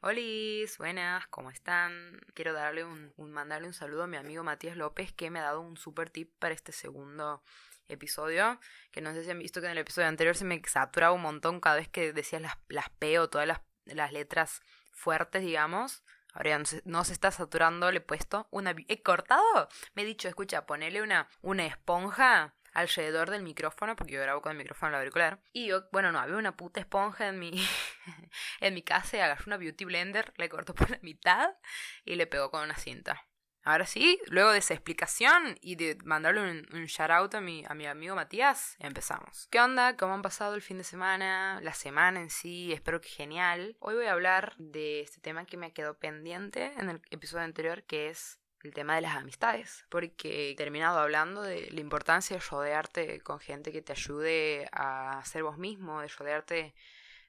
Hola, buenas, ¿cómo están? Quiero darle un, un, mandarle un saludo a mi amigo Matías López que me ha dado un super tip para este segundo episodio. Que no sé si han visto que en el episodio anterior se me saturaba un montón cada vez que decías las, las P o todas las, las letras fuertes, digamos. Ahora no se, está saturando, le he puesto una... ¿He cortado? Me he dicho, escucha, ponele una, una esponja alrededor del micrófono, porque yo grabo con el micrófono al auricular. Y yo, bueno, no, había una puta esponja en mi, en mi casa y agarré una beauty blender, le corto por la mitad y le pegó con una cinta. Ahora sí, luego de esa explicación y de mandarle un, un shout out a mi, a mi amigo Matías, empezamos. ¿Qué onda? ¿Cómo han pasado el fin de semana? La semana en sí, espero que genial. Hoy voy a hablar de este tema que me quedó pendiente en el episodio anterior, que es el tema de las amistades, porque he terminado hablando de la importancia de rodearte con gente que te ayude a ser vos mismo, de rodearte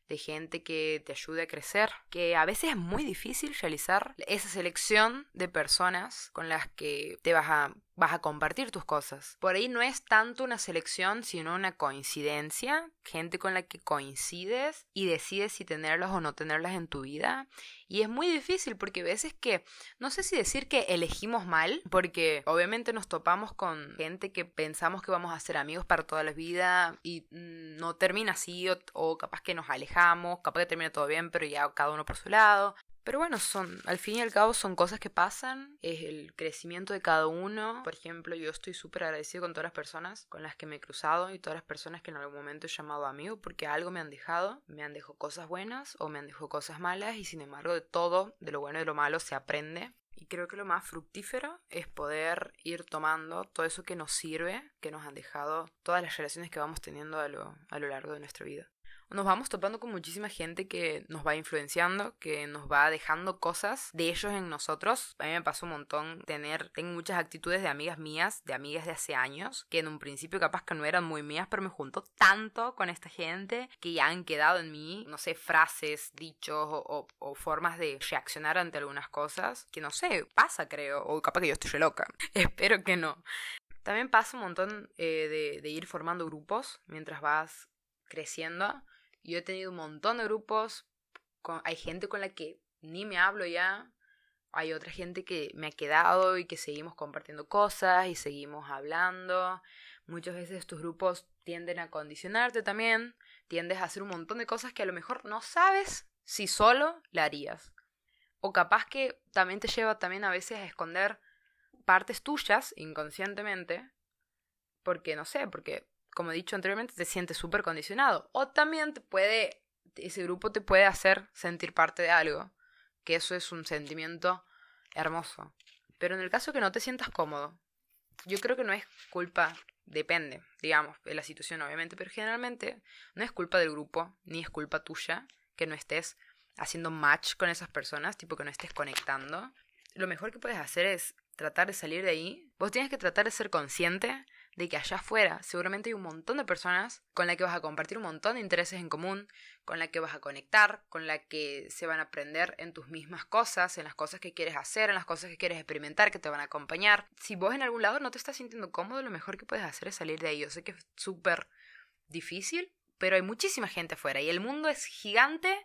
de gente que te ayude a crecer, que a veces es muy difícil realizar esa selección de personas con las que te vas a vas a compartir tus cosas. Por ahí no es tanto una selección, sino una coincidencia, gente con la que coincides y decides si tenerlas o no tenerlas en tu vida. Y es muy difícil porque a veces que, no sé si decir que elegimos mal, porque obviamente nos topamos con gente que pensamos que vamos a ser amigos para toda la vida y no termina así o, o capaz que nos alejamos, capaz que termina todo bien, pero ya cada uno por su lado. Pero bueno, son, al fin y al cabo son cosas que pasan, es el crecimiento de cada uno. Por ejemplo, yo estoy súper agradecido con todas las personas con las que me he cruzado y todas las personas que en algún momento he llamado amigo porque algo me han dejado, me han dejado cosas buenas o me han dejado cosas malas y sin embargo de todo, de lo bueno y de lo malo se aprende. Y creo que lo más fructífero es poder ir tomando todo eso que nos sirve, que nos han dejado todas las relaciones que vamos teniendo a lo, a lo largo de nuestra vida nos vamos topando con muchísima gente que nos va influenciando, que nos va dejando cosas de ellos en nosotros. A mí me pasó un montón tener, tengo muchas actitudes de amigas mías, de amigas de hace años, que en un principio capaz que no eran muy mías, pero me junto tanto con esta gente que ya han quedado en mí, no sé, frases, dichos o, formas de reaccionar ante algunas cosas, que no sé, pasa creo, o capaz que yo estoy loca. Espero que no. También pasa un montón eh, de, de ir formando grupos mientras vas creciendo yo he tenido un montón de grupos, hay gente con la que ni me hablo ya, hay otra gente que me ha quedado y que seguimos compartiendo cosas y seguimos hablando. Muchas veces estos grupos tienden a condicionarte también, tiendes a hacer un montón de cosas que a lo mejor no sabes si solo la harías. O capaz que también te lleva también a veces a esconder partes tuyas inconscientemente, porque no sé, porque como he dicho anteriormente, te sientes súper condicionado. O también te puede, ese grupo te puede hacer sentir parte de algo, que eso es un sentimiento hermoso. Pero en el caso que no te sientas cómodo, yo creo que no es culpa, depende, digamos, de la situación obviamente, pero generalmente no es culpa del grupo, ni es culpa tuya que no estés haciendo match con esas personas, tipo que no estés conectando. Lo mejor que puedes hacer es tratar de salir de ahí. Vos tienes que tratar de ser consciente de que allá afuera seguramente hay un montón de personas con las que vas a compartir un montón de intereses en común, con las que vas a conectar, con las que se van a aprender en tus mismas cosas, en las cosas que quieres hacer, en las cosas que quieres experimentar, que te van a acompañar. Si vos en algún lado no te estás sintiendo cómodo, lo mejor que puedes hacer es salir de ahí. Yo sé que es súper difícil, pero hay muchísima gente afuera y el mundo es gigante.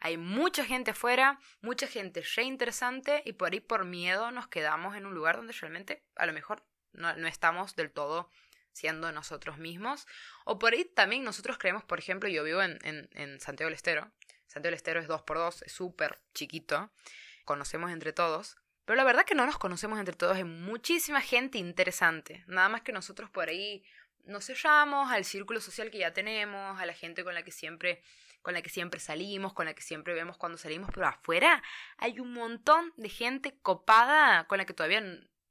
Hay mucha gente afuera, mucha gente re interesante y por ahí por miedo nos quedamos en un lugar donde realmente a lo mejor no, estamos del todo siendo nosotros mismos. O por ahí también nosotros creemos, por ejemplo, yo vivo en, en, en Santiago del Estero. Santiago del Estero es 2x2, es súper chiquito. Conocemos entre todos. Pero la verdad que no nos conocemos entre todos. Hay muchísima gente interesante. Nada más que nosotros por ahí nos cerramos al círculo social que ya tenemos, a la gente con la que siempre con la que siempre salimos, con la que siempre vemos cuando salimos, pero afuera hay un montón de gente copada con la que todavía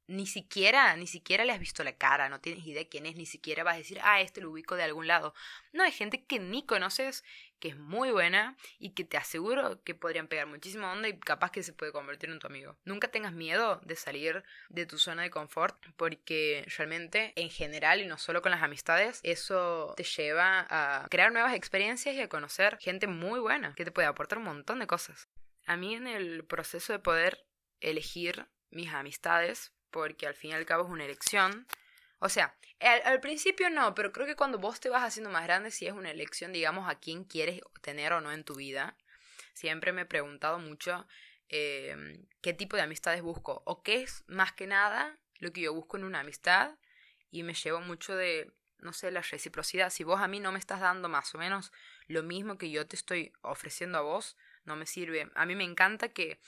ni siquiera, ni siquiera le has visto la cara, no tienes idea quién es, ni siquiera vas a decir, ah, este lo ubico de algún lado. No, hay gente que ni conoces, que es muy buena y que te aseguro que podrían pegar muchísima onda y capaz que se puede convertir en tu amigo. Nunca tengas miedo de salir de tu zona de confort porque realmente en general y no solo con las amistades, eso te lleva a crear nuevas experiencias y a conocer gente muy buena que te puede aportar un montón de cosas. A mí en el proceso de poder elegir mis amistades, porque al fin y al cabo es una elección. O sea, al, principio no, pero creo que cuando vos te vas haciendo más grande, sí es una elección, digamos, a quién quieres tener o no en tu vida. siempre me he preguntado mucho em, qué tipo de amistades busco o qué es más que nada lo que yo busco en una amistad y me llevo mucho de, no sé, la reciprocidad. Si vos a mí no me estás dando más o menos lo mismo que yo te estoy ofreciendo a vos, no me sirve. A mí me encanta que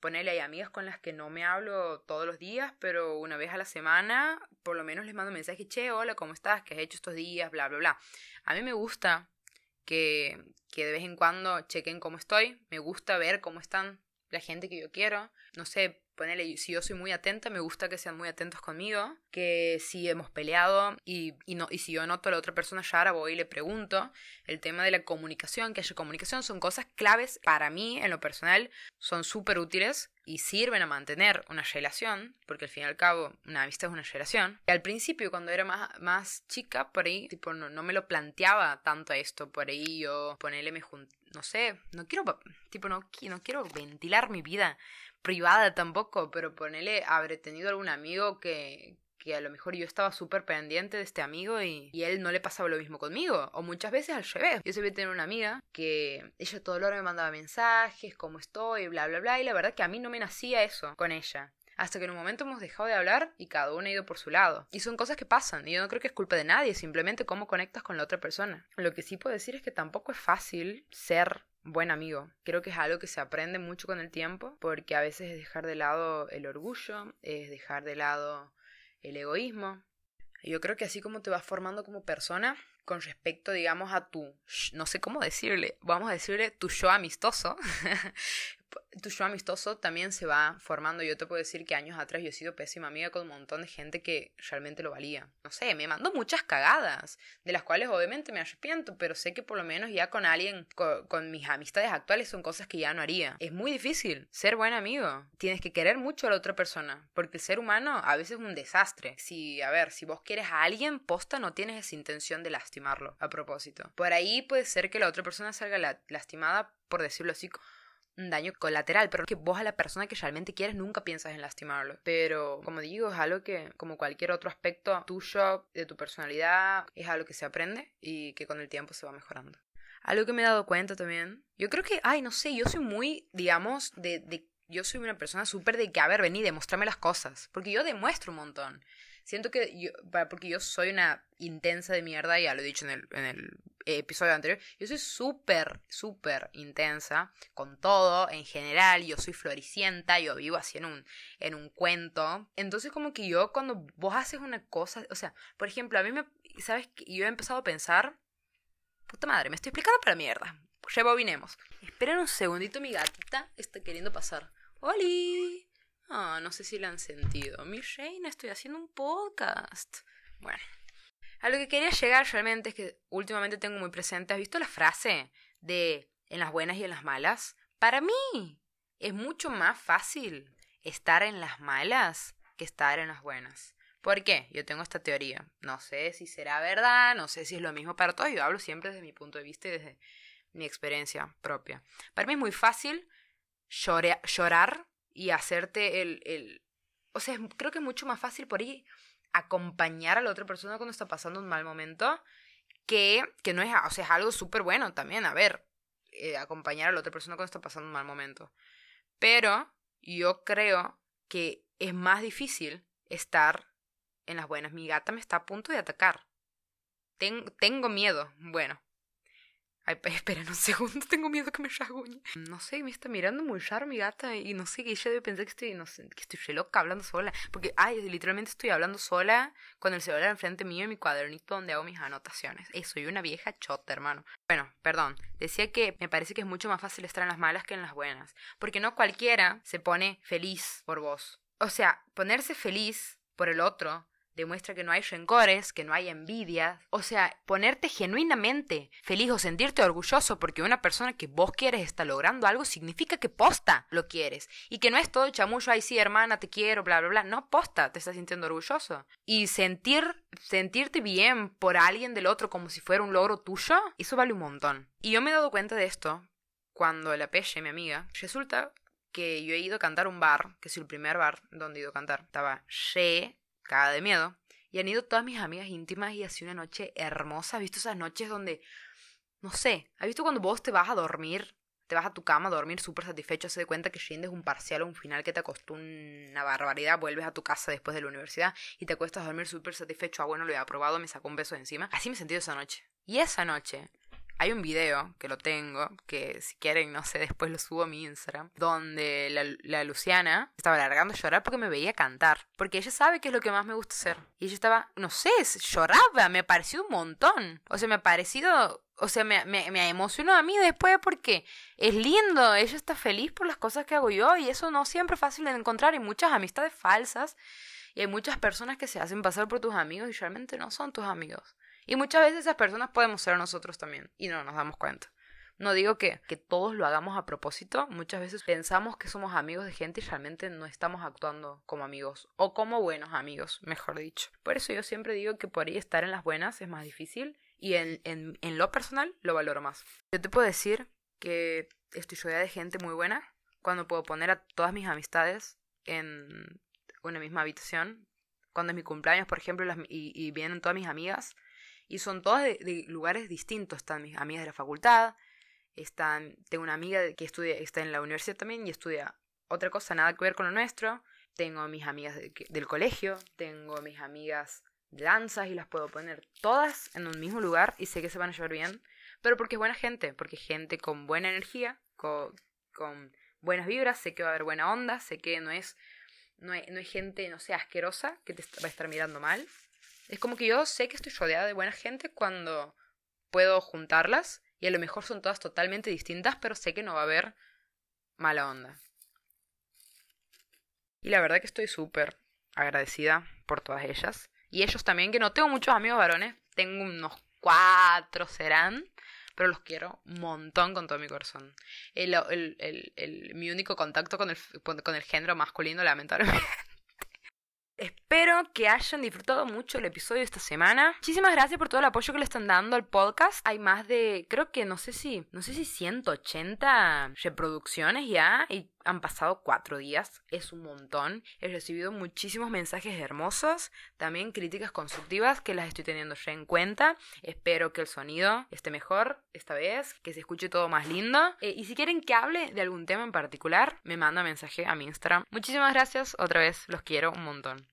ponerle hay amigas con las que no me hablo todos los días, pero una vez a la semana por lo menos les mando mensaje, che, hola, ¿cómo estás? ¿Qué has hecho estos días? Bla, bla, bla. A mí me gusta que, que de vez en cuando chequen cómo estoy, me gusta ver cómo están la gente que yo quiero. No sé, ponele, si yo soy muy atenta, me gusta que sean muy atentos conmigo, que si hemos peleado y, y, no, y si yo noto a la otra persona ya ahora voy y le pregunto, el tema de la comunicación, que haya comunicación, son cosas claves para mí en lo personal, son súper útiles y sirven a mantener una relación, porque al fin y al cabo una amistad es una relación. Y al principio, cuando era más, más chica, por ahí, tipo, no, no me lo planteaba tanto esto, por ahí yo, ponele, me no sé, no quiero, tipo, no, no quiero ventilar mi vida privada tampoco, pero ponele, habré tenido algún amigo que, que a lo mejor yo estaba súper pendiente de este amigo y, y, él no le pasaba lo mismo conmigo. O muchas veces al revés. Yo sabía tener una amiga que ella todo el hora me mandaba mensajes, cómo estoy, bla, bla, bla. Y la verdad que a mí no me nacía eso con ella. Hasta que en un momento hemos dejado de hablar y cada uno ha ido por su lado. Y son cosas que pasan. Y yo no creo que es culpa de nadie, simplemente cómo conectas con la otra persona. Lo que sí puedo decir es que tampoco es fácil ser buen amigo. Creo que es algo que se aprende mucho con el tiempo, porque a veces es dejar de lado el orgullo, es dejar de lado el egoísmo. Yo creo que así como te vas formando como persona, con respecto, digamos, a tu, no sé cómo decirle, vamos a decirle tu yo amistoso, tu yo amistoso también se va formando. Yo te puedo decir que años atrás yo he sido pésima amiga con un montón de gente que realmente lo valía. No sé, me mandó muchas cagadas, de las cuales obviamente me arrepiento, pero sé que por lo menos ya con alguien, con, mis amistades actuales son cosas que ya no haría. Es muy difícil ser buen amigo. Tienes que querer mucho a la otra persona, porque el ser humano a veces es un desastre. Si, a ver, si vos quieres a alguien, posta no tienes esa intención de lastimarlo a propósito. Por ahí puede ser que la otra persona salga lastimada, por decirlo así, daño colateral, pero que vos a la persona que realmente quieres nunca piensas en lastimarlo. Pero, como digo, es algo que, como cualquier otro aspecto tuyo, de tu personalidad, es algo que se aprende y que con el tiempo se va mejorando. Algo que me he dado cuenta también, yo creo que, ay, no sé, yo soy muy, digamos, de, de yo soy una persona súper de que, a ver, vení, demostrame las cosas, porque yo demuestro un montón. Siento que yo, porque yo soy una intensa de mierda, ya lo he dicho en el, en el episodio anterior, yo soy súper, súper intensa con todo en general, yo soy floricienta, yo vivo así en un, en un cuento. Entonces como que yo cuando vos haces una cosa, o sea, por ejemplo, a mí me, ¿sabes? Yo he empezado a pensar, puta madre, me estoy explicando para mierda. Rebobinemos. Esperen un segundito, mi gatita está queriendo pasar. ¡Holi! Ah, no sé si la han sentido. Mi reina, estoy haciendo un podcast. Bueno. A lo que quería llegar realmente es que últimamente tengo muy presente, ¿has visto la frase de en las buenas y en las malas? Para mí es mucho más fácil estar en las malas que estar en las buenas. ¿Por qué? Yo tengo esta teoría. No sé si será verdad, no sé si es lo mismo para todos. Yo hablo siempre desde mi punto de vista y desde mi experiencia propia. Para mí es muy fácil llorar y hacerte el, el... O sea, creo que es mucho más fácil por ahí acompañar a la otra persona cuando está pasando un mal momento, que, que no es, o sea, es algo súper bueno también, a ver, eh, acompañar a la otra persona cuando está pasando un mal momento. Pero yo creo que es más difícil estar en las buenas. Mi gata me está a punto de atacar. tengo miedo. Bueno, Ay, esperen un segundo, tengo miedo que me rasguñe. No sé, me está mirando muy raro mi gata y no sé, que ella debe pensar que estoy, no que estoy loca hablando sola. Porque, ay, literalmente estoy hablando sola con el celular enfrente mío y mi cuadernito donde hago mis anotaciones. Eh, soy una vieja chota, hermano. Bueno, perdón. Decía que me parece que es mucho más fácil estar en las malas que en las buenas. Porque no cualquiera se pone feliz por vos. O sea, ponerse feliz por el otro demuestra que no hay rencores, que no hay envidia. O sea, ponerte genuinamente feliz o sentirte orgulloso porque una persona que vos quieres está logrando algo significa que posta lo quieres. Y que no es todo chamullo, ay sí, hermana, te quiero, bla, bla, bla. No, posta, te estás sintiendo orgulloso. Y sentir, sentirte bien por alguien del otro como si fuera un logro tuyo, eso vale un montón. Y yo me he dado cuenta de esto cuando la Peche, mi amiga, resulta que yo he ido a cantar un bar, que es el primer bar donde he ido a cantar. Estaba re de miedo. Y han ido todas mis amigas íntimas y ha sido una noche hermosa. ¿Has visto esas noches donde, no sé, ¿has visto cuando vos te vas a dormir? te vas a tu cama a dormir súper satisfecho, se de cuenta que rindes un parcial o un final que te costó una barbaridad, vuelves a tu casa después de la universidad y te acuestas a dormir súper satisfecho, ah bueno, lo he aprobado, me sacó un beso encima. Así me he esa noche. Y esa noche hay un video que lo tengo, que si quieren, no sé, después lo subo a mi Instagram, donde la, Luciana estaba largando a llorar porque me veía cantar. Porque ella sabe que es lo que más me gusta hacer. Y ella estaba, no sé, lloraba, me pareció un montón. O sea, me ha parecido o sea, me, me, me, emocionó a mí después porque es lindo, ella está feliz por las cosas que hago yo y eso no siempre es fácil de encontrar. Hay muchas amistades falsas y hay muchas personas que se hacen pasar por tus amigos y realmente no son tus amigos. Y muchas veces esas personas podemos ser nosotros también y no nos damos cuenta. No digo que, que todos lo hagamos a propósito, muchas veces pensamos que somos amigos de gente y realmente no estamos actuando como amigos o como buenos amigos, mejor dicho. Por eso yo siempre digo que por ahí estar en las buenas es más difícil y en, en, en lo personal lo valoro más. Yo te puedo decir que estoy rodeada de gente muy buena cuando puedo poner a todas mis amistades en una misma habitación. Cuando es mi cumpleaños, por ejemplo, y vienen todas mis amigas, y son todas de, lugares distintos. Están mis amigas de la facultad, están, tengo una amiga que estudia, está en la universidad también y estudia otra cosa, nada que ver con lo nuestro. Tengo mis amigas del colegio, tengo mis amigas de danzas y las puedo poner todas en un mismo lugar y sé que se van a llevar bien, pero porque es buena gente, porque es gente con buena energía, con, con buenas vibras, sé que va a haber buena onda, sé que no es, no hay, no hay gente, no sé, asquerosa que te va a estar mirando mal, es como que yo sé que estoy rodeada de buena gente cuando puedo juntarlas y a lo mejor son todas totalmente distintas, pero sé que no va a haber mala onda. Y la verdad que estoy súper agradecida por todas ellas. Y ellos también, que no tengo muchos amigos varones, tengo unos cuatro serán, pero los quiero un montón con todo mi corazón. El, el, el, mi único contacto con el, con el género masculino, lamentablemente, Espero que hayan disfrutado mucho el episodio esta semana. Muchísimas gracias por todo el apoyo que le están dando al podcast. Hay más de, creo que no sé si, no sé si 180 reproducciones ya y han pasado cuatro días. Es un montón. He recibido muchísimos mensajes hermosos, también críticas constructivas que las estoy teniendo ya en cuenta. Espero que el sonido esté mejor esta vez, que se escuche todo más lindo. Eh, y si quieren que hable de algún tema en particular, me manda mensaje a mi Instagram. Muchísimas gracias, otra vez los quiero un montón.